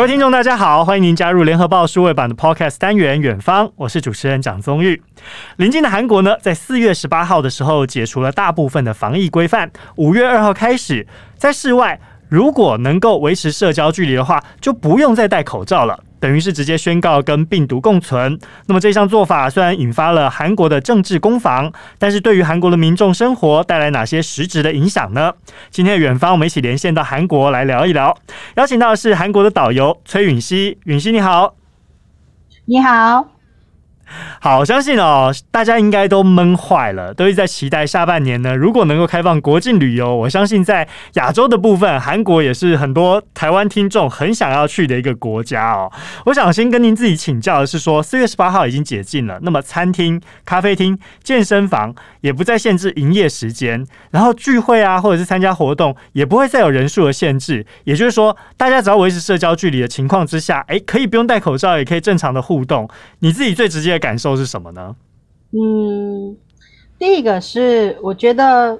各位听众，大家好，欢迎您加入联合报数位版的 Podcast 单元《远方》，我是主持人蒋宗玉。临近的韩国呢，在四月十八号的时候解除了大部分的防疫规范，五月二号开始，在室外如果能够维持社交距离的话，就不用再戴口罩了。等于是直接宣告跟病毒共存。那么这项做法虽然引发了韩国的政治攻防，但是对于韩国的民众生活带来哪些实质的影响呢？今天的远方，我们一起连线到韩国来聊一聊。邀请到的是韩国的导游崔允熙，允熙你好。你好。好，我相信哦，大家应该都闷坏了，都是在期待下半年呢。如果能够开放国境旅游，我相信在亚洲的部分，韩国也是很多台湾听众很想要去的一个国家哦。我想先跟您自己请教的是说，四月十八号已经解禁了，那么餐厅、咖啡厅、健身房也不再限制营业时间，然后聚会啊，或者是参加活动也不会再有人数的限制。也就是说，大家只要维持社交距离的情况之下，诶，可以不用戴口罩，也可以正常的互动。你自己最直接感受是什么呢？嗯，第一个是我觉得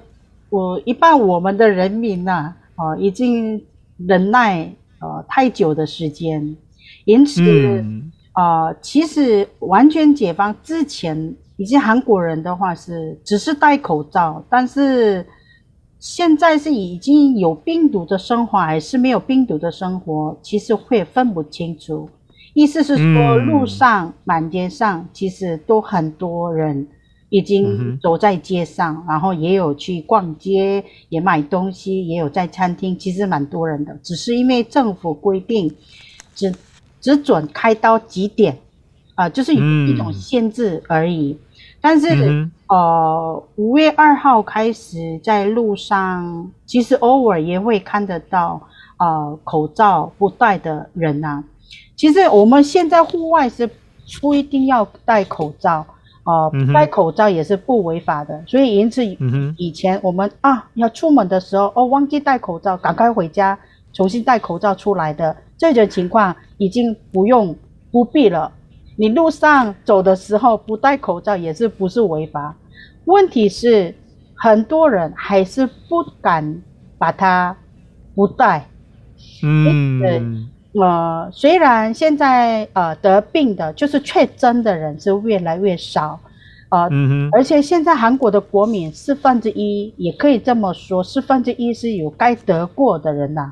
我一般我们的人民呐、啊，已经忍耐呃太久的时间，因此啊、嗯呃，其实完全解放之前，以及韩国人的话是只是戴口罩，但是现在是已经有病毒的生活还是没有病毒的生活，其实会分不清楚。意思是说，路上满街上其实都很多人已经走在街上，然后也有去逛街，也买东西，也有在餐厅，其实蛮多人的。只是因为政府规定只只准开到几点，啊、呃，就是有一种限制而已。但是呃，五月二号开始在路上，其实偶尔也会看得到呃口罩不戴的人啊。其实我们现在户外是不一定要戴口罩，呃，戴口罩也是不违法的。所以因此，以前我们啊要出门的时候，哦，忘记戴口罩，赶快回家重新戴口罩出来的这种情况已经不用不必了。你路上走的时候不戴口罩也是不是违法？问题是很多人还是不敢把它不戴，嗯。呃，虽然现在呃得病的，就是确诊的人是越来越少，呃，嗯哼，而且现在韩国的国民四分之一，也可以这么说，四分之一是有该得过的人呐，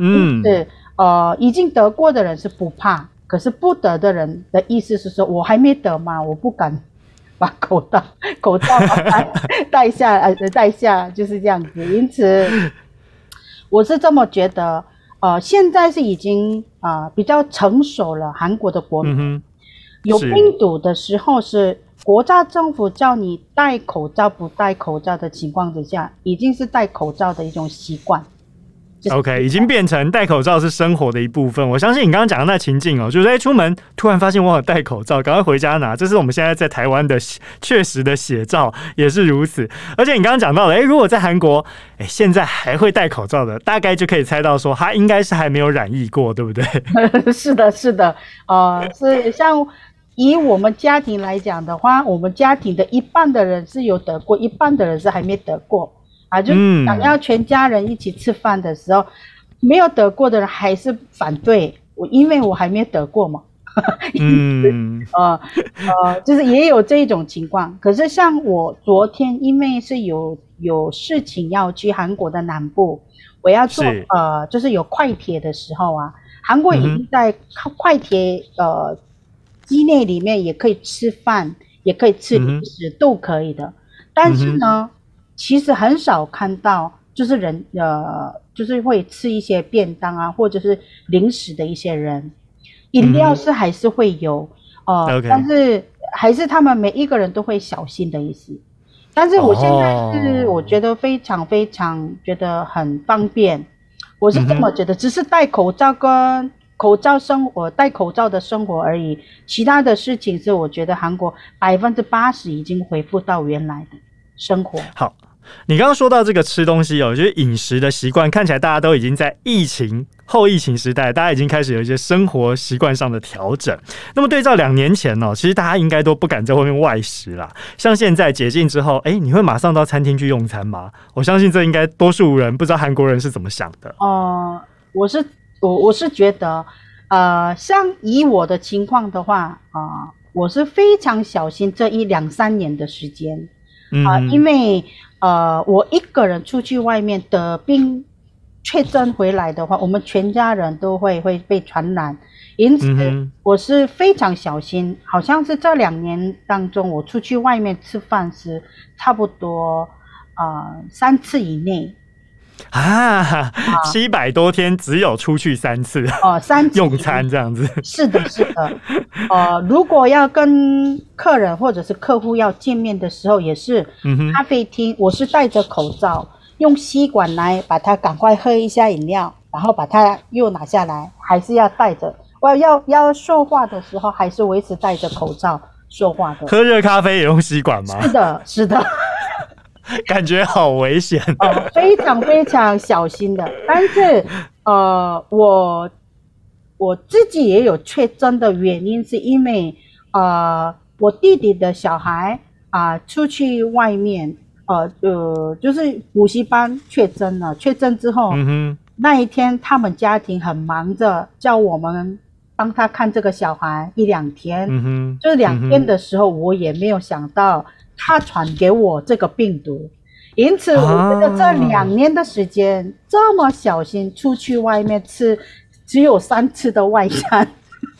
嗯，是呃已经得过的人是不怕，可是不得的人的意思是说，我还没得嘛，我不敢把口罩 口罩戴戴下呃戴下就是这样子，因此我是这么觉得。呃，现在是已经啊、呃、比较成熟了。韩国的国民、嗯、有病毒的时候，是国家政府叫你戴口罩不戴口罩的情况之下，已经是戴口罩的一种习惯。OK，已经变成戴口罩是生活的一部分。我相信你刚刚讲的那情境哦，就是在出门突然发现忘了戴口罩，赶快回家拿。这是我们现在在台湾的确实的写照，也是如此。而且你刚刚讲到了，诶，如果在韩国，诶，现在还会戴口罩的，大概就可以猜到说，他应该是还没有染疫过，对不对？是的，是的，呃，是像以我们家庭来讲的话，我们家庭的一半的人是有得过，一半的人是还没得过。啊，就想要全家人一起吃饭的时候，嗯、没有得过的人还是反对我，因为我还没得过嘛。嗯，呃 呃，就是也有这一种情况。可是像我昨天，因为是有有事情要去韩国的南部，我要坐呃，就是有快铁的时候啊，韩国已经在快铁呃机内里面也可以吃饭，也可以吃零食，嗯、都可以的。但是呢。嗯其实很少看到，就是人呃，就是会吃一些便当啊，或者是零食的一些人，饮料是还是会有，嗯、呃.但是还是他们每一个人都会小心的意思。但是我现在是我觉得非常非常觉得很方便，我是这么觉得，只是戴口罩跟口罩生活，戴口罩的生活而已，其他的事情是我觉得韩国百分之八十已经恢复到原来的生活。好。你刚刚说到这个吃东西哦，就是饮食的习惯，看起来大家都已经在疫情后疫情时代，大家已经开始有一些生活习惯上的调整。那么对照两年前哦，其实大家应该都不敢在外面外食啦。像现在解禁之后，哎，你会马上到餐厅去用餐吗？我相信这应该多数人不知道韩国人是怎么想的。哦、呃，我是我我是觉得，呃，像以我的情况的话啊、呃，我是非常小心这一两三年的时间啊、呃，因为呃，我一个人出去外面得病确诊回来的话，我们全家人都会会被传染，因此我是非常小心。好像是这两年当中，我出去外面吃饭是差不多啊、呃、三次以内。啊，七百多天只有出去三次哦，三次 用餐这样子。是的，是的。呃，如果要跟客人或者是客户要见面的时候，也是咖啡厅，我是戴着口罩，用吸管来把它赶快喝一下饮料，然后把它又拿下来，还是要戴着。我要要说话的时候，还是维持戴着口罩说话的。喝热咖啡也用吸管吗？是的，是的。感觉好危险，呃，非常非常小心的。但是，呃，我我自己也有确诊的原因，是因为，呃，我弟弟的小孩啊，呃，出去外面，呃呃，就是补习班确诊了。确诊之后，嗯，那一天他们家庭很忙着，叫我们帮他看这个小孩一两天。就是两天的时候，我也没有想到。他传给我这个病毒，因此我觉得这两年的时间、啊、这么小心，出去外面吃只有三次的外餐，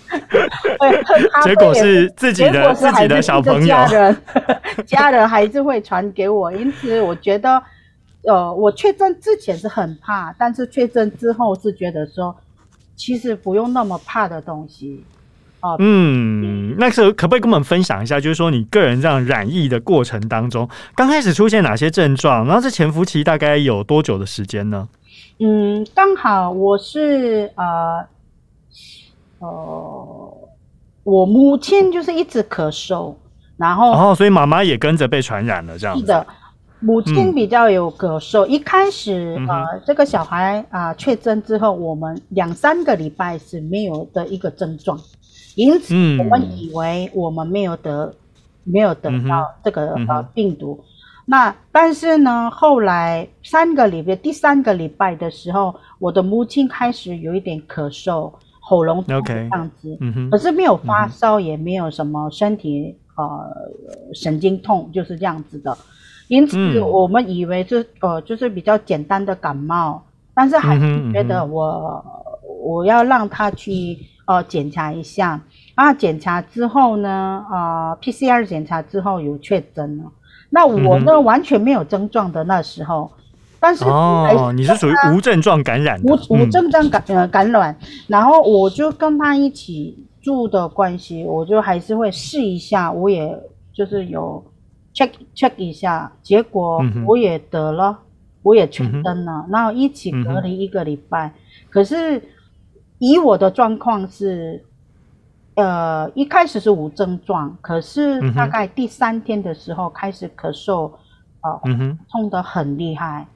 结果是自己的自己的小朋友。家人，家人还是会传给我，因此我觉得，呃，我确诊之前是很怕，但是确诊之后是觉得说，其实不用那么怕的东西。哦，嗯，那时候可不可以跟我们分享一下，就是说你个人这样染疫的过程当中，刚开始出现哪些症状，然后这潜伏期大概有多久的时间呢？嗯，刚好我是呃呃，我母亲就是一直咳嗽，然后哦，所以妈妈也跟着被传染了，这样子。是的，母亲比较有咳嗽，嗯、一开始呃，这个小孩啊、呃、确诊之后，我们两三个礼拜是没有的一个症状。因此，我们以为我们没有得，嗯、没有得到这个呃病毒。嗯、那但是呢，后来三个礼拜，第三个礼拜的时候，我的母亲开始有一点咳嗽、喉咙痛这样子。Okay, 可是没有发烧，也没有什么身体呃神经痛，就是这样子的。因此，我们以为这呃就是比较简单的感冒，但是还是觉得我、嗯、我要让他去。哦，检查一下啊！检查之后呢，啊、呃，PCR 检查之后有确诊了。那我呢，嗯、完全没有症状的那时候，但是哦，你是属于无症状感染的，无无症状感呃感染。然后我就跟他一起住的关系，我就还是会试一下，我也就是有 check check 一下，结果我也得了，嗯、我也确诊了，然后一起隔离一个礼拜。嗯、可是。以我的状况是，呃，一开始是无症状，可是大概第三天的时候开始咳嗽，呃，痛得很厉害，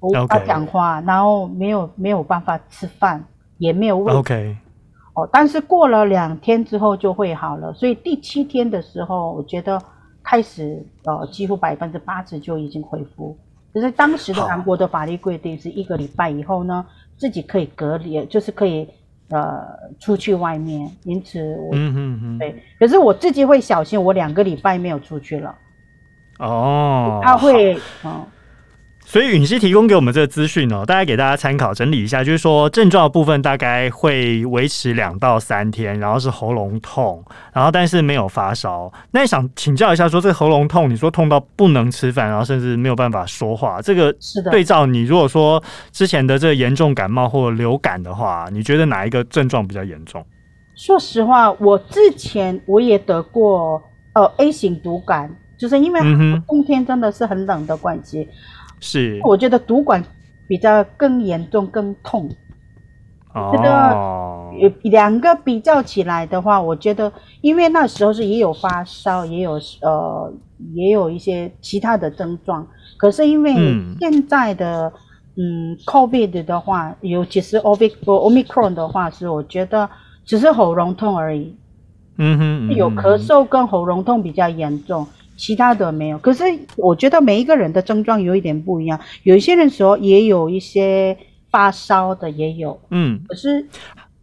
无法讲话，然后没有没有办法吃饭，也没有胃。OK，哦，但是过了两天之后就会好了，所以第七天的时候，我觉得开始呃，几乎百分之八十就已经恢复。可是当时的韩国的法律规定是一个礼拜以后呢，自己可以隔离，就是可以呃出去外面，因此我，嗯嗯嗯，对，可是我自己会小心，我两个礼拜没有出去了。哦，他会，嗯。所以允熙提供给我们这个资讯哦，大概给大家参考整理一下，就是说症状的部分大概会维持两到三天，然后是喉咙痛，然后但是没有发烧。那想请教一下，说这个喉咙痛，你说痛到不能吃饭，然后甚至没有办法说话，这个是的对照你如果说之前的这个严重感冒或流感的话，你觉得哪一个症状比较严重？说实话，我之前我也得过呃 A 型毒感，就是因为冬天真的是很冷的关系。是，我觉得毒管比较更严重、更痛。哦，这个两个比较起来的话，我觉得，因为那时候是也有发烧，也有呃，也有一些其他的症状。可是因为现在的嗯，嗯，COVID 的话，尤其是 Omicron 的话，是我觉得只是喉咙痛而已。嗯哼，嗯哼，有咳嗽跟喉咙痛比较严重。其他的没有，可是我觉得每一个人的症状有一点不一样，有一些人说也有一些发烧的也有，嗯，可是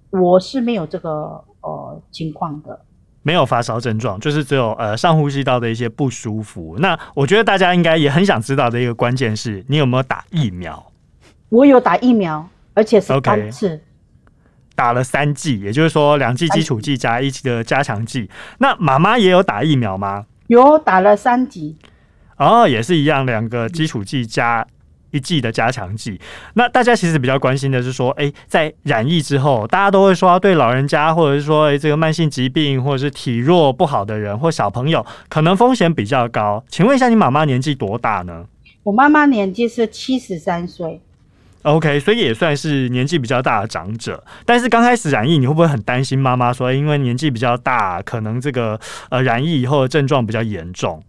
我是没有这个呃情况的。没有发烧症状，就是只有呃上呼吸道的一些不舒服。那我觉得大家应该也很想知道的一个关键是你有没有打疫苗？我有打疫苗，而且是三次，打了三剂，也就是说两剂基础剂加一剂的加强剂。那妈妈也有打疫苗吗？有打了三剂，哦，也是一样，两个基础剂加。一剂的加强剂，那大家其实比较关心的是说，哎、欸，在染疫之后，大家都会说，对老人家或者是说，这个慢性疾病或者是体弱不好的人或小朋友，可能风险比较高。请问一下，你妈妈年纪多大呢？我妈妈年纪是七十三岁。OK，所以也算是年纪比较大的长者。但是刚开始染疫，你会不会很担心妈妈说，欸、因为年纪比较大，可能这个呃染疫以后的症状比较严重？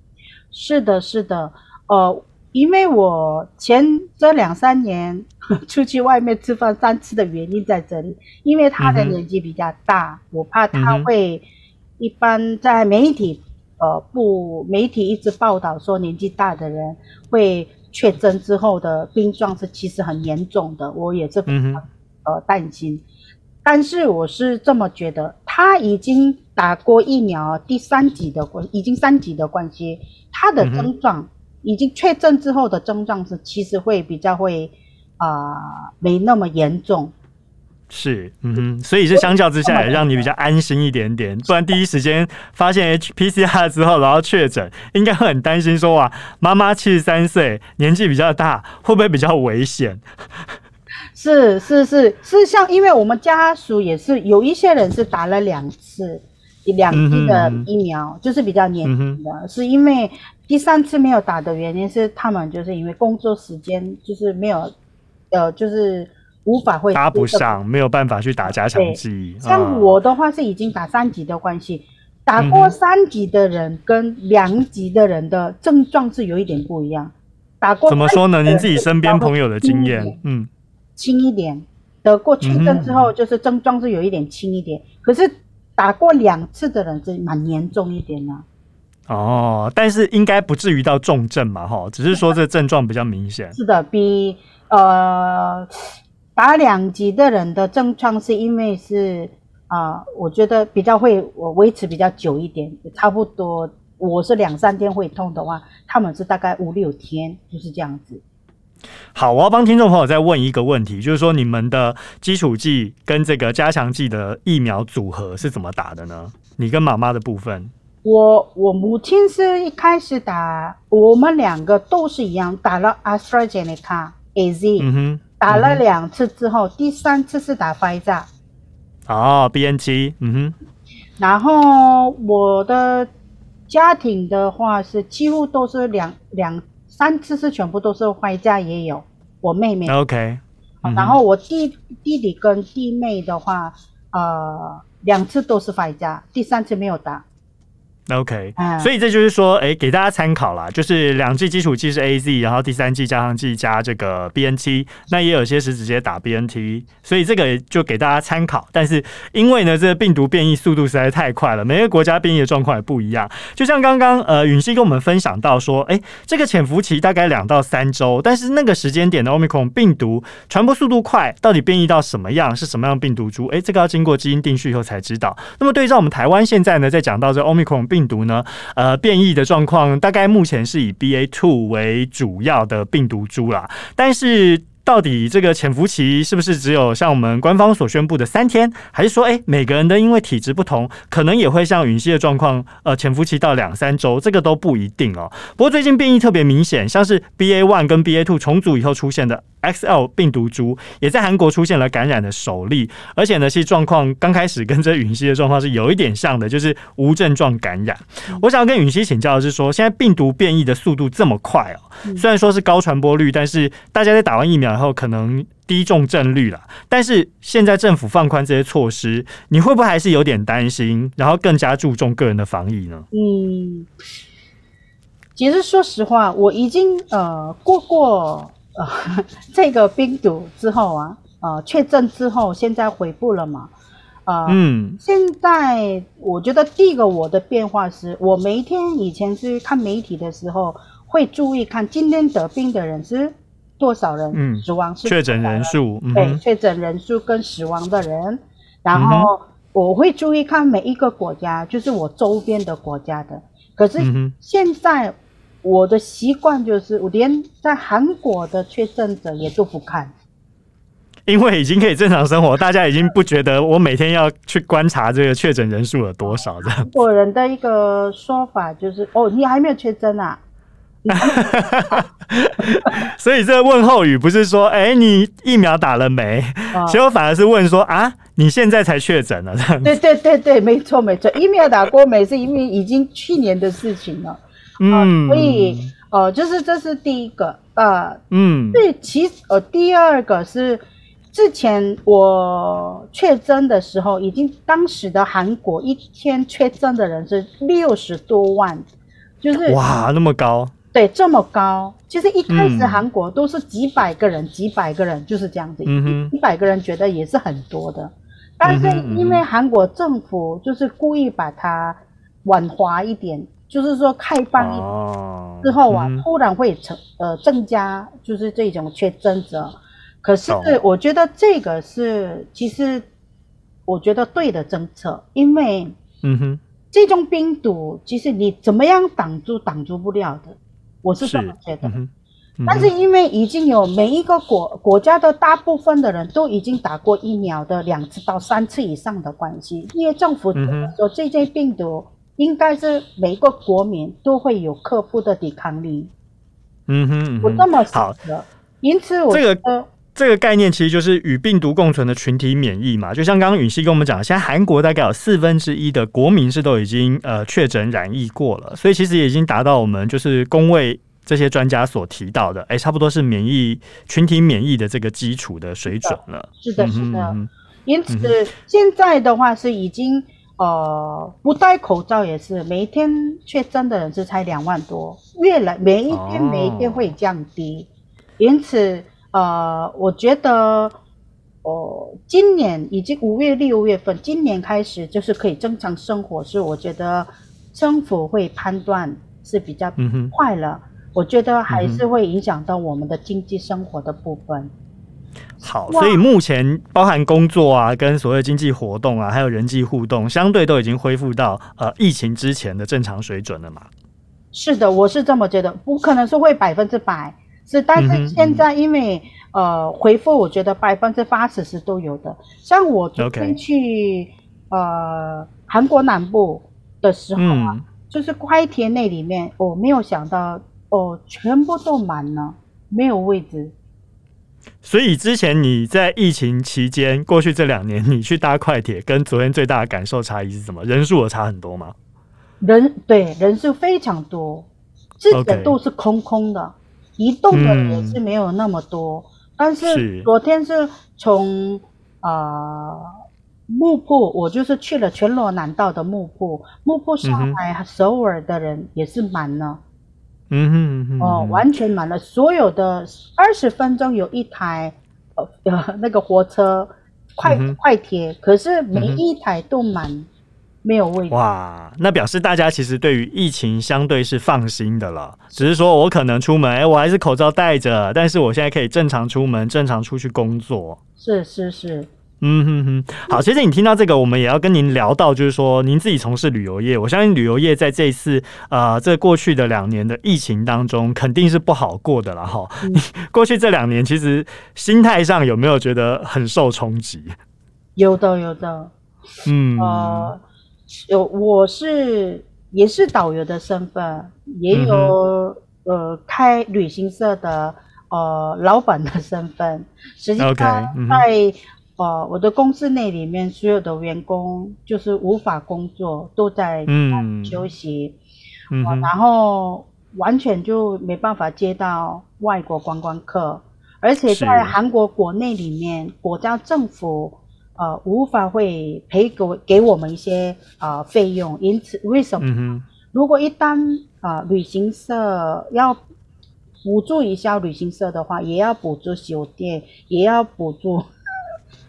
是的，是的，呃。因为我前这两三年出去外面吃饭三次的原因在这里，因为他的年纪比较大，嗯、我怕他会一般在媒体呃不媒体一直报道说年纪大的人会确诊之后的病状是其实很严重的，我也是非常呃担心。但是我是这么觉得，他已经打过疫苗第三级的关已经三级的关系，他的症状。嗯已经确诊之后的症状是，其实会比较会啊、呃，没那么严重。是，嗯哼，所以是相较之下也让你比较安心一点点。不然第一时间发现 HPCR 之后，然后确诊，应该会很担心说哇，妈妈七十三岁，年纪比较大，会不会比较危险？是是是是，像因为我们家属也是有一些人是打了两次。两剂的疫苗、嗯、就是比较年轻的、嗯，是因为第三次没有打的原因是他们就是因为工作时间就是没有，呃，就是无法会搭不上，没有办法去打加强剂。像我的话是已经打三级的关系，打过三级的人跟两级的人的症状是有一点不一样。打过怎么说呢？您自己身边朋友的经验，嗯，轻一点，得过确诊之后就是症状是有一点轻一点，嗯、可是。打过两次的人是蛮严重一点的哦，但是应该不至于到重症嘛，哈，只是说这症状比较明显。是的，比呃打两剂的人的症状是因为是啊、呃，我觉得比较会我维持比较久一点，差不多我是两三天会痛的话，他们是大概五六天，就是这样子。好，我要帮听众朋友再问一个问题，就是说你们的基础剂跟这个加强剂的疫苗组合是怎么打的呢？你跟妈妈的部分，我我母亲是一开始打，我们两个都是一样，打了 AstraZeneca AZ，嗯哼，打了两次之后，嗯，第三次是打 Pfizer。哦，B N 七嗯哼，然后我的家庭的话是几乎都是两两。三次是全部都是坏家也有，我妹妹 OK，、嗯、然后我弟弟弟跟弟妹的话，呃，两次都是坏家，第三次没有打。OK，、嗯、所以这就是说，哎，给大家参考啦，就是两剂基础剂是 AZ，然后第三剂加上剂加这个 BNT，那也有些是直接打 BNT，所以这个就给大家参考。但是因为呢，这个病毒变异速度实在太快了，每个国家变异的状况也不一样。就像刚刚呃允熙跟我们分享到说，哎，这个潜伏期大概两到三周，但是那个时间点的 Omicron 病毒传播速度快，到底变异到什么样，是什么样的病毒株？哎，这个要经过基因定序以后才知道。那么对照我们台湾现在呢，在讲到这 Omicron。病病毒呢？呃，变异的状况大概目前是以 BA two 为主要的病毒株啦，但是。到底这个潜伏期是不是只有像我们官方所宣布的三天，还是说，诶，每个人的因为体质不同，可能也会像允熙的状况，呃，潜伏期到两三周，这个都不一定哦。不过最近变异特别明显，像是 BA one 跟 BA two 重组以后出现的 XL 病毒株，也在韩国出现了感染的首例，而且呢，其实状况刚开始跟这允熙的状况是有一点像的，就是无症状感染。我想要跟允熙请教的是说，现在病毒变异的速度这么快哦，虽然说是高传播率，但是大家在打完疫苗。以后可能低重症率了，但是现在政府放宽这些措施，你会不会还是有点担心？然后更加注重个人的防疫呢？嗯，其实说实话，我已经呃过过呃 这个病毒之后啊，呃确诊之后，现在回复了嘛？呃、嗯，现在我觉得第一个我的变化是，我每一天以前是看媒体的时候，会注意看今天得病的人是。多少人嗯死亡是？确诊人数，对，确诊人数跟死亡的人。然后我会注意看每一个国家，就是我周边的国家的。可是现在我的习惯就是，我连在韩国的确诊者也都不看。因为已经可以正常生活，大家已经不觉得我每天要去观察这个确诊人数有多少这样。韩国人的一个说法就是：“哦，你还没有确诊啊？” 所以这个问候语不是说：“哎、欸，你疫苗打了没？”结果反而是问说：“啊，你现在才确诊了？”这样。对对对对，没错没错，疫苗打过没？是因为已经去年的事情了。嗯，所以呃，就是这是第一个呃，嗯，对，其实呃，第二个是。之前我确诊的时候，已经当时的韩国一天确诊的人是六十多万，就是哇，那么高，对，这么高。其实一开始韩国都是几百个人，嗯、几百个人就是这样子，嗯、一百个人觉得也是很多的。但是因为韩国政府就是故意把它软化一点，就是说开放之后啊，突然会成呃增加，就是这种确诊者。可是我觉得这个是其实我觉得对的政策，因为嗯哼，这种病毒其实你怎么样挡住挡住不了的，我是这么觉得。嗯嗯、但是因为已经有每一个国国家的大部分的人都已经打过疫苗的两次到三次以上的关系，因为政府说这些病毒应该是每个国民都会有克服的抵抗力。嗯哼，嗯哼，我这么想的。因此我这个。这个概念其实就是与病毒共存的群体免疫嘛，就像刚刚允熙跟我们讲，现在韩国大概有四分之一的国民是都已经呃确诊染疫过了，所以其实也已经达到我们就是公卫这些专家所提到的，哎，差不多是免疫群体免疫的这个基础的水准了。是的，是的。因此、嗯、现在的话是已经呃不戴口罩也是每一天确诊的人是才两万多，越来每一天每一天会降低，哦、因此。呃，我觉得，哦、呃，今年已经五月六月份，今年开始就是可以正常生活，是我觉得政府会判断是比较快了。嗯、我觉得还是会影响到我们的经济生活的部分。好，所以目前包含工作啊，跟所谓经济活动啊，还有人际互动，相对都已经恢复到呃疫情之前的正常水准了嘛？是的，我是这么觉得，不可能是会百分之百。是，但是现在因为、嗯、呃回复，我觉得百分之八十是都有的。像我昨天去呃韩国南部的时候啊，嗯、就是快铁那里面，我没有想到哦，全部都满了，没有位置。所以之前你在疫情期间，过去这两年，你去搭快铁，跟昨天最大的感受差异是什么？人数有差很多吗？人对人数非常多，自己的都是空空的。Okay. 移动的人是没有那么多，嗯、但是昨天是从啊木浦，我就是去了全罗南道的木浦，木浦上海、嗯、首尔的人也是满了，嗯哼，嗯哼，哦，完全满了，所有的二十分钟有一台呃呃 那个火车快、嗯、快铁，可是每一台都满。没有位置哇，那表示大家其实对于疫情相对是放心的了。只是说我可能出门，哎，我还是口罩戴着，但是我现在可以正常出门，正常出去工作。是是是，嗯哼哼。好，其实你听到这个，我们也要跟您聊到，就是说您自己从事旅游业，我相信旅游业在这一次呃这过去的两年的疫情当中，肯定是不好过的了哈。嗯、过去这两年，其实心态上有没有觉得很受冲击？有的，有的。嗯呃。有，我是也是导游的身份，也有、嗯、呃开旅行社的呃老板的身份。实际上在、嗯、在呃我的公司内里面，所有的员工就是无法工作，都在休息，嗯、呃，然后完全就没办法接到外国观光客，而且在韩国国内里面，国家政府。呃，无法会赔给给我们一些呃费用，因此为什么？嗯、如果一旦啊、呃、旅行社要补助一下旅行社的话，也要补助酒店，也要补助。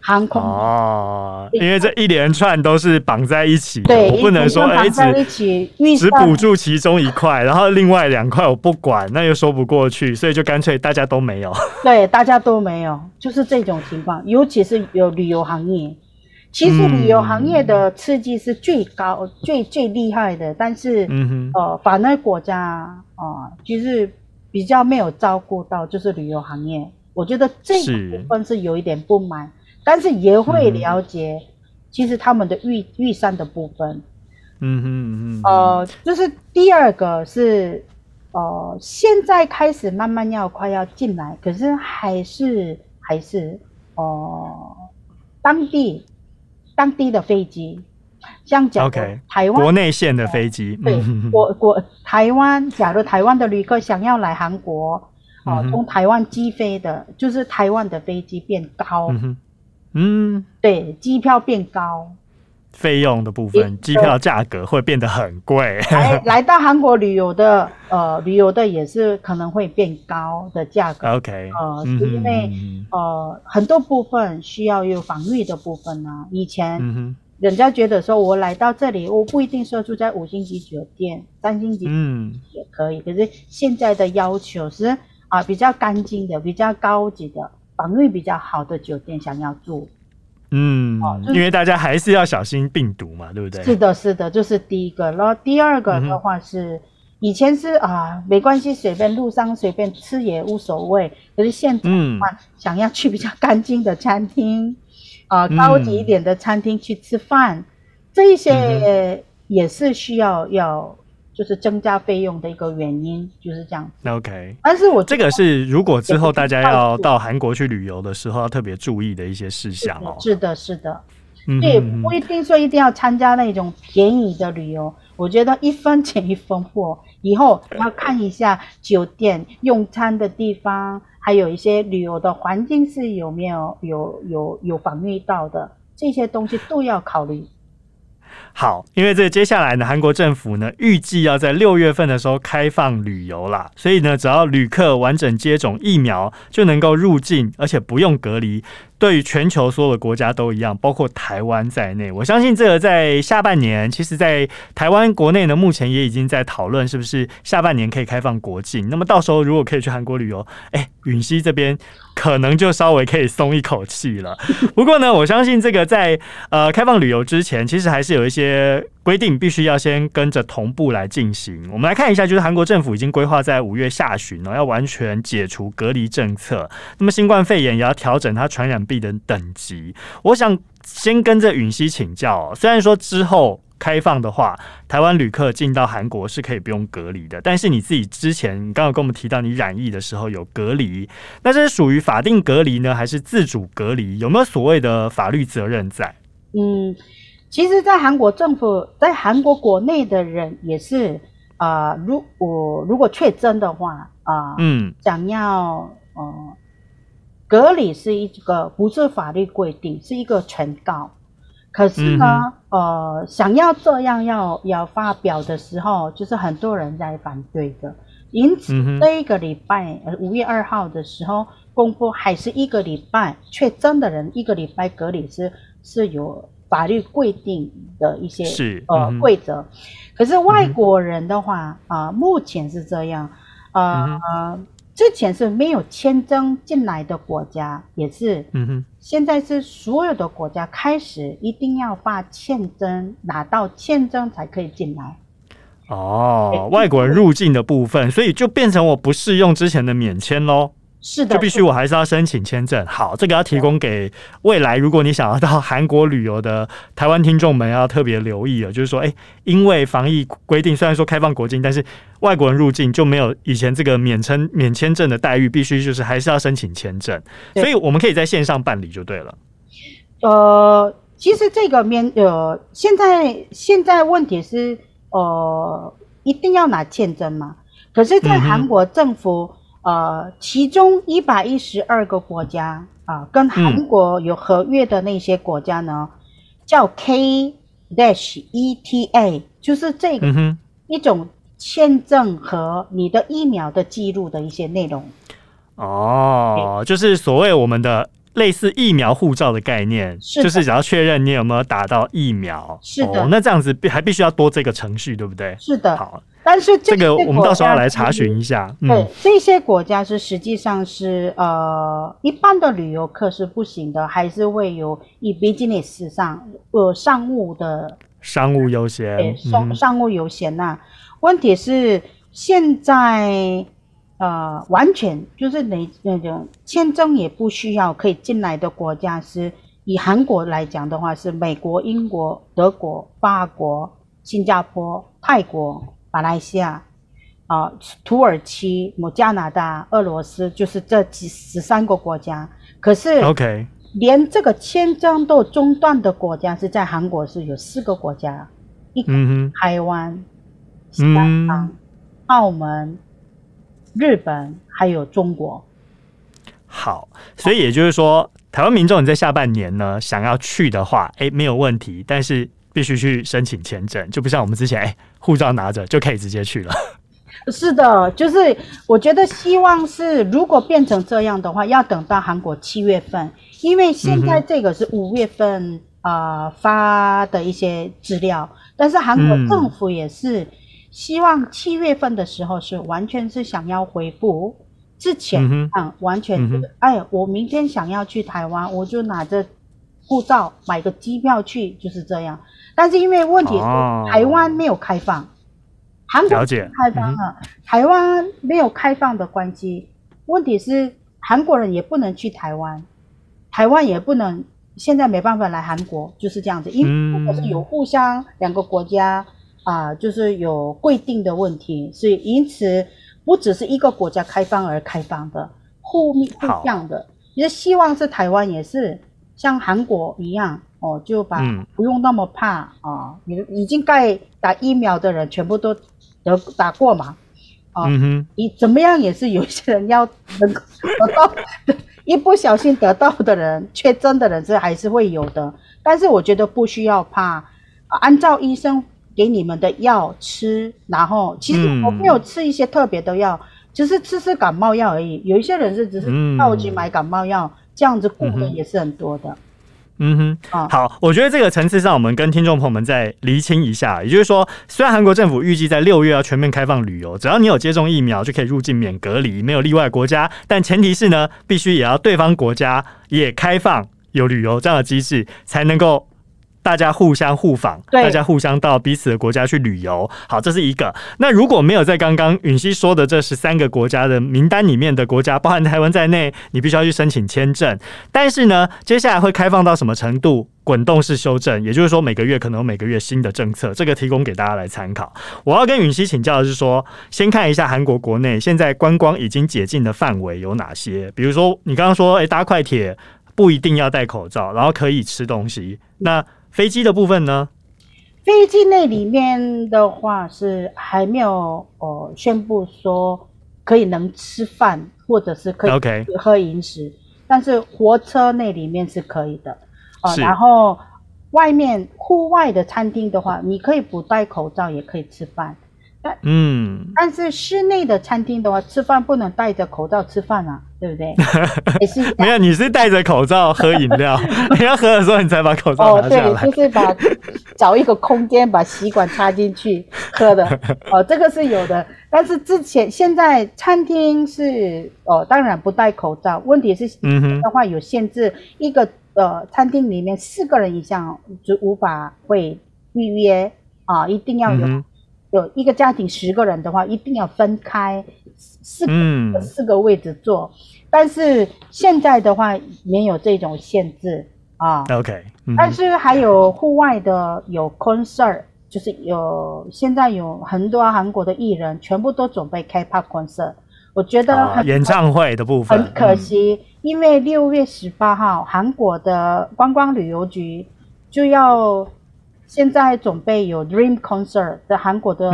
航空。哦，因为这一连串都是绑在一起的，对我不能说哎，只只补助其中一块，然后另外两块我不管，那又说不过去，所以就干脆大家都没有。对，大家都没有，就是这种情况，尤其是有旅游行业，其实旅游行业的刺激是最高、嗯、最最厉害的，但是，嗯哼，呃，反而国家啊、呃，其实比较没有照顾到，就是旅游行业。我觉得这个部分是有一点不满，是但是也会了解，其实他们的预预算的部分。嗯哼嗯哼，呃，就是第二个是，呃，现在开始慢慢要快要进来，可是还是还是，呃，当地当地的飞机，像讲 Okay, 台湾国内线的飞机，对，国国台湾，假如台湾的旅客想要来韩国。哦，从台湾机飞的，就是台湾的飞机变高，嗯，嗯，对，机票变高，费用的部分，机票价格会变得很贵。来 来到韩国旅游的，呃，旅游的也是可能会变高的价格。OK，呃，是因为呃很多部分需要有防御的部分呢。以前人家觉得说我来到这里，我不一定说住在五星级酒店、三星级嗯也可以，可是现在的要求是。啊，比较干净的、比较高级的、防御比较好的酒店想要住，嗯，哦就是、因为大家还是要小心病毒嘛，对不对？是的，是的，就是第一个。然后第二个的话是，嗯、以前是啊，没关系，随便路上随便吃也无所谓。可是现在的话，想要去比较干净的餐厅，嗯、啊，高级一点的餐厅去吃饭，嗯、这一些也是需要要。就是增加费用的一个原因，就是这样。OK，但是我这个是如果之后大家要到韩国去旅游的时候，要特别注意的一些事项哦。是的，是的，对，不一定说一定要参加那种便宜的旅游。我觉得一分钱一分货，以后要看一下酒店用餐的地方，还有一些旅游的环境是有没有有有有防御到的，这些东西都要考虑。好，因为这接下来呢，韩国政府呢预计要在六月份的时候开放旅游啦，所以呢，只要旅客完整接种疫苗，就能够入境，而且不用隔离。对于全球所有的国家都一样，包括台湾在内。我相信这个在下半年，其实，在台湾国内呢，目前也已经在讨论是不是下半年可以开放国境。那么到时候如果可以去韩国旅游，哎，允熙这边可能就稍微可以松一口气了。不过呢，我相信这个在呃开放旅游之前，其实还是有一些。些规定必须要先跟着同步来进行。我们来看一下，就是韩国政府已经规划在五月下旬呢，要完全解除隔离政策。那么新冠肺炎也要调整它传染病的等级。我想先跟着允熙请教，虽然说之后开放的话，台湾旅客进到韩国是可以不用隔离的，但是你自己之前你刚刚跟我们提到你染疫的时候有隔离，那这是属于法定隔离呢，还是自主隔离？有没有所谓的法律责任在？嗯。其实，在韩国政府，在韩国国内的人也是啊、呃，如果如果确诊的话啊，呃、嗯，想要呃隔离是一个不是法律规定，是一个劝告。可是呢，嗯、呃，想要这样要要发表的时候，就是很多人在反对的。因此，这一个礼拜，呃，五月二号的时候公布，还是一个礼拜确诊的人一个礼拜隔离是是有。法律规定的一些是呃规则，可是外国人的话啊、呃，目前是这样，呃，嗯、之前是没有签证进来的国家，也是，嗯哼，现在是所有的国家开始一定要发签证，拿到签证才可以进来。哦，外国人入境的部分，所以就变成我不适用之前的免签喽。是的，就必须我还是要申请签证。好，这个要提供给未来，如果你想要到韩国旅游的台湾听众们要特别留意了，就是说，哎，因为防疫规定，虽然说开放国境，但是外国人入境就没有以前这个免签免签证的待遇，必须就是还是要申请签证。所以我们可以在线上办理就对了。呃，其实这个免呃，现在现在问题是呃，一定要拿签证吗？可是，在韩国政府。嗯呃，其中一百一十二个国家啊、呃，跟韩国有合约的那些国家呢，嗯、叫 K dash ETA，就是这个一种签证和你的疫苗的记录的一些内容。哦，就是所谓我们的类似疫苗护照的概念，是就是只要确认你有没有打到疫苗，是的，哦、那这样子还必须要多这个程序，对不对？是的。好，但是这个我们到时候要来查询一下。对，嗯、这些国家是实际上是呃，一般的旅游客是不行的，还是会有以 business 上呃商务的商务优先，商商务优先呐。问题是现在。呃，完全就是那那种签证也不需要可以进来的国家，是以韩国来讲的话，是美国、英国、德国、法国、新加坡、泰国、马来西亚，啊、呃，土耳其、摩加拿大、俄罗斯，就是这几十三个国家。可是，OK，连这个签证都中断的国家是在韩国是有四个国家，一个台湾、香港、嗯、澳门。日本还有中国，好，所以也就是说，台湾民众你在下半年呢想要去的话，哎，没有问题，但是必须去申请签证，就不像我们之前，哎，护照拿着就可以直接去了。是的，就是我觉得希望是，如果变成这样的话，要等到韩国七月份，因为现在这个是五月份啊、嗯呃、发的一些资料，但是韩国政府也是。嗯希望七月份的时候是完全是想要回复之前，嗯，嗯，完全是，嗯，哎，我明天想要去台湾，我就拿着护照买个机票去，就是这样。但是因为问题是台湾没有开放，哦，韩国开放了，嗯，台湾没有开放的关系，问题是韩国人也不能去台湾，台湾也不能，现在没办法来韩国，就是这样子。因为如果是有互相两个国家。啊，就是有规定的问题，所以因此不只是一个国家开放而开放的，互密互相的。也希望是台湾也是像韩国一样哦，就把不用那么怕啊，你、嗯、已经该打疫苗的人全部都得打过嘛，啊，你、嗯、怎么样也是有些人要能够得到，一不小心得到的人，确诊的人是还是会有的，但是我觉得不需要怕，按照医生。给你们的药吃，然后其实我没有吃一些特别的药，只、嗯是吃吃感冒药而已。有一些人是只是到去买感冒药、嗯，这样子顾的也是很多的。嗯哼，啊，好，我觉得这个层次上，我们跟听众朋友们再厘清一下。也就是说，虽然韩国政府预计在六月要全面开放旅游，只要你有接种疫苗就可以入境免隔离，没有例外国家，但前提是呢，必须也要对方国家也开放有旅游这样的机制，才能够。大家互相互访，大家互相到彼此的国家去旅游。好，这是一个。那如果没有在刚刚允熙说的这十三个国家的名单里面的国家，包含台湾在内，你必须要去申请签证。但是呢，接下来会开放到什么程度？滚动式修正，也就是说每个月可能有每个月新的政策。这个提供给大家来参考。我要跟允熙请教的是说，先看一下韩国国内现在观光已经解禁的范围有哪些？比如说你刚刚说，诶，搭快铁不一定要戴口罩，然后可以吃东西。那飞机的部分呢？飞机那里面的话是还没有呃宣布说可以能吃饭或者是可以喝饮食.但是火车那里面是可以的啊、呃。然后外面户外的餐厅的话，你可以不戴口罩也可以吃饭。嗯，但是室内的餐厅的话，吃饭不能戴着口罩吃饭啊，对不对？没有，你是戴着口罩喝饮料，你要喝的时候你才把口罩拿下来。哦，对，就是把找一个空间把吸管插进去喝的。哦，这个是有的。但是之前现在餐厅是哦，当然不戴口罩。问题是的话有限制，一个呃餐厅里面四个人以上就无法会预约啊，一定要有。嗯有一个家庭十个人的话，一定要分开四四个位置坐。但是现在的话没有这种限制啊。OK，、嗯、但是还有户外的有 concert，就是有现在有很多韩国的艺人全部都准备开 K-pop concert。我觉得、啊、演唱会的部分很可惜，嗯、因为六月十八号韩国的观光旅游局就要。现在准备有 Dream Concert 的韩国的，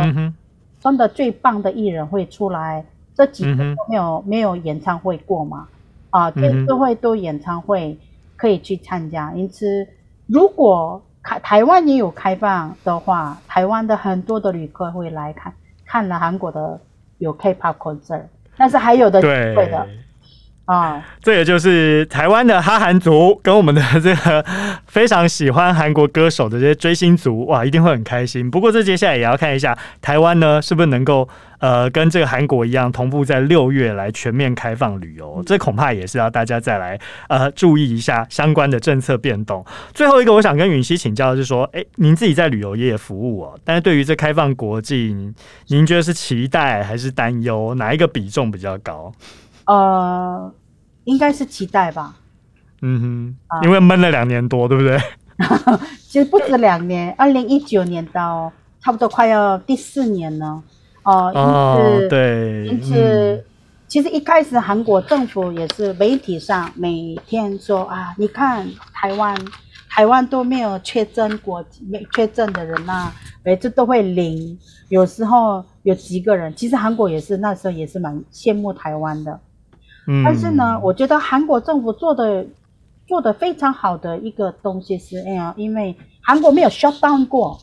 真的最棒的艺人会出来。嗯、这几个都没有、嗯、没有演唱会过嘛？啊，这次会都演唱会可以去参加。因此，如果开台湾也有开放的话，台湾的很多的旅客会来看，看了韩国的有 K-pop concert，但是还有的机会的。啊，这也就是台湾的哈韩族跟我们的这个非常喜欢韩国歌手的这些追星族，哇，一定会很开心。不过这接下来也要看一下台湾呢，是不是能够呃跟这个韩国一样，同步在六月来全面开放旅游。这恐怕也是要大家再来呃注意一下相关的政策变动。最后一个，我想跟允熙请教的是说，哎，您自己在旅游业服务哦，但是对于这开放国际，您觉得是期待还是担忧？哪一个比重比较高？呃，应该是期待吧。嗯哼，因为闷了两年多，对不对？其实不止两年，二零一九年到差不多快要第四年了。呃、哦，因此，对，因此，嗯、其实一开始韩国政府也是媒体上每天说啊，你看台湾，台湾都没有确诊国，没确诊的人呐、啊，每次都会零，有时候有几个人。其实韩国也是那时候也是蛮羡慕台湾的。嗯，但是呢，我觉得韩国政府做的做的非常好的一个东西是，哎呀，因为韩国没有 shut down 过。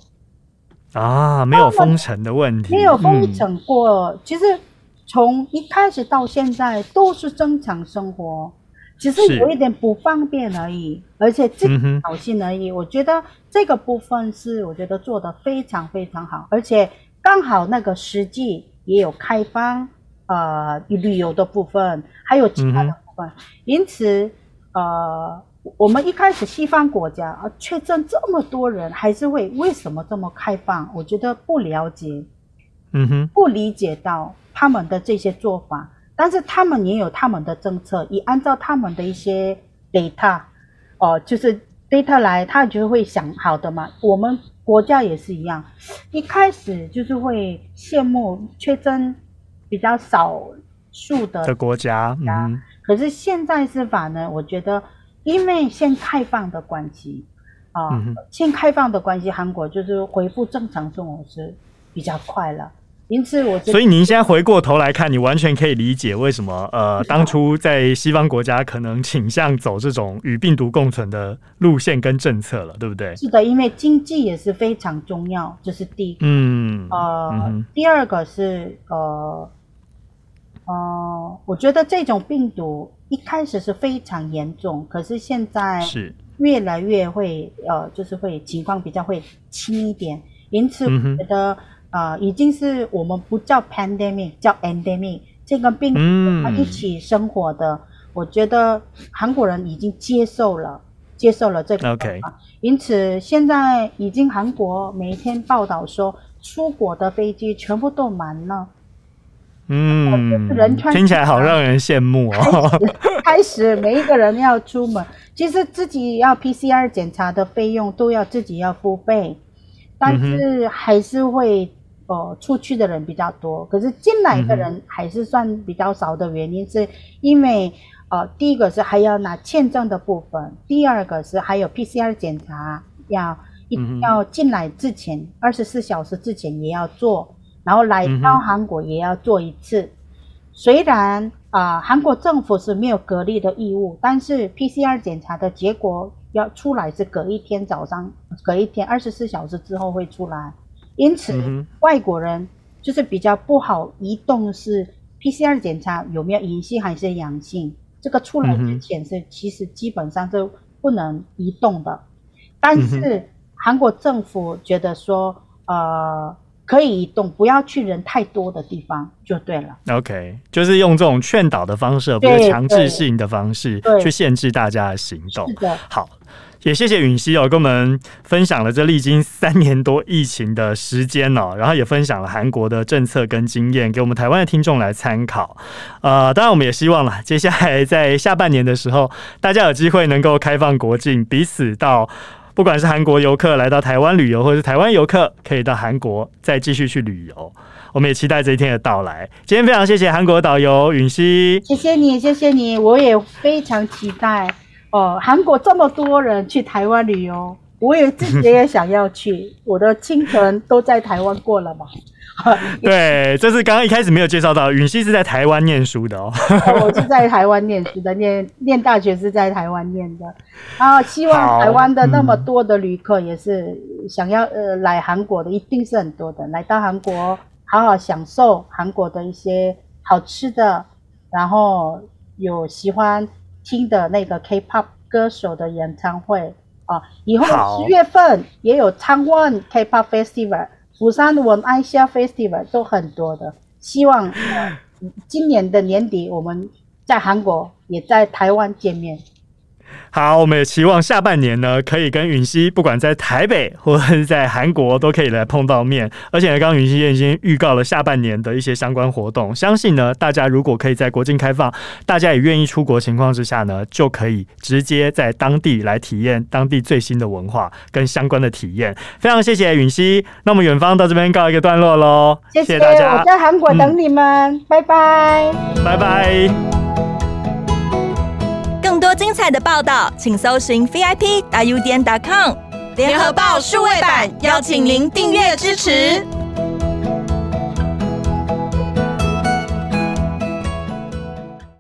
啊，没有封城的问题，没有封城过。嗯、其实从一开始到现在都是正常生活，只是有一点不方便而已，而且自己挑衅而已。我觉得这个部分是我觉得做的非常非常好，而且刚好那个时机也有开放。呃，旅游的部分，还有其他的部分，嗯、因此，呃，我们一开始西方国家啊，确诊这么多人，还是会为什么这么开放？我觉得不了解，嗯哼，不理解到他们的这些做法，但是他们也有他们的政策，也按照他们的一些 data，哦、呃，就是 data 来，他就会想好的嘛。我们国家也是一样，一开始就是会羡慕确诊。比较少数的，的国家，嗯，可是现在是法呢？我觉得，因为先开放的关系啊，嗯、先开放的关系，韩国就是恢复正常生活是比较快了。因此我，我所以您现在回过头来看，你完全可以理解为什么呃，当初在西方国家可能倾向走这种与病毒共存的路线跟政策了，对不对？是的，因为经济也是非常重要，这、就是第一个。嗯，呃，嗯、第二个是呃。哦、呃，我觉得这种病毒一开始是非常严重，可是现在是。越来越会呃，就是会情况比较会轻一点，因此我觉得呃，已经是我们不叫 pandemic，叫 endemic，这个病毒它一起生活的，嗯、我觉得韩国人已经接受了，接受了这个 OK，因此现在已经韩国每天报道说出国的飞机全部都满了。嗯，听起来好让人羡慕哦。开始 每一个人要出门，其实自己要 PCR 检查的费用都要自己要付费，但是还是会呃出去的人比较多，可是进来的人还是算比较少的原因是因为呃第一个是还要拿签证的部分，第二个是还有 PCR 检查要一定要进来之前二十四小时之前也要做。然后来到韩国也要做一次，嗯、虽然啊、呃，韩国政府是没有隔离的义务，但是 PCR 检查的结果要出来是隔一天早上，隔一天二十四小时之后会出来，因此、嗯、外国人就是比较不好移动，是 PCR 检查有没有阴性还是阳性，这个出来之前是其实基本上是不能移动的，但是韩国政府觉得说呃。可以移动，不要去人太多的地方就对了。OK，就是用这种劝导的方式，而不是强制性的方式去限制大家的行动。是的，好，也谢谢允熙哦，跟我们分享了这历经三年多疫情的时间哦，然后也分享了韩国的政策跟经验，给我们台湾的听众来参考。呃，当然我们也希望了，接下来在下半年的时候，大家有机会能够开放国境，彼此到。不管是韩国游客来到台湾旅游，或者是台湾游客可以到韩国再继续去旅游，我们也期待这一天的到来。今天非常谢谢韩国导游允熙，谢谢你，谢谢你，我也非常期待哦。韩国这么多人去台湾旅游，我也自己也想要去，我的青春都在台湾过了嘛。对，这是刚刚一开始没有介绍到，允熙是在台湾念书的哦。我是在台湾念书的，念念大学是在台湾念的。然后希望台湾的那么多的旅客也是想要呃来韩国的，一定是很多的，来到韩国好好享受韩国的一些好吃的，然后有喜欢听的那个 K-pop 歌手的演唱会啊，以后十月份也有昌万 K-pop Festival、釜山文爱夏 Festival 都很多的，希望今年的年底我们在韩国也在台湾见面。好，我们也期望下半年呢，可以跟允熙，不管在台北或者是在韩国，都可以来碰到面。而且呢，刚刚允熙也已经预告了下半年的一些相关活动。相信呢，大家如果可以在国境开放，大家也愿意出国情况之下呢，就可以直接在当地来体验当地最新的文化跟相关的体验。非常谢谢允熙，那我们远方到这边告一个段落喽。谢谢大家，我在韩国等你们，嗯、拜拜，拜拜。多精彩的报道，请搜寻 VIP.UDN.com 联合报数位版，邀请您订阅支持。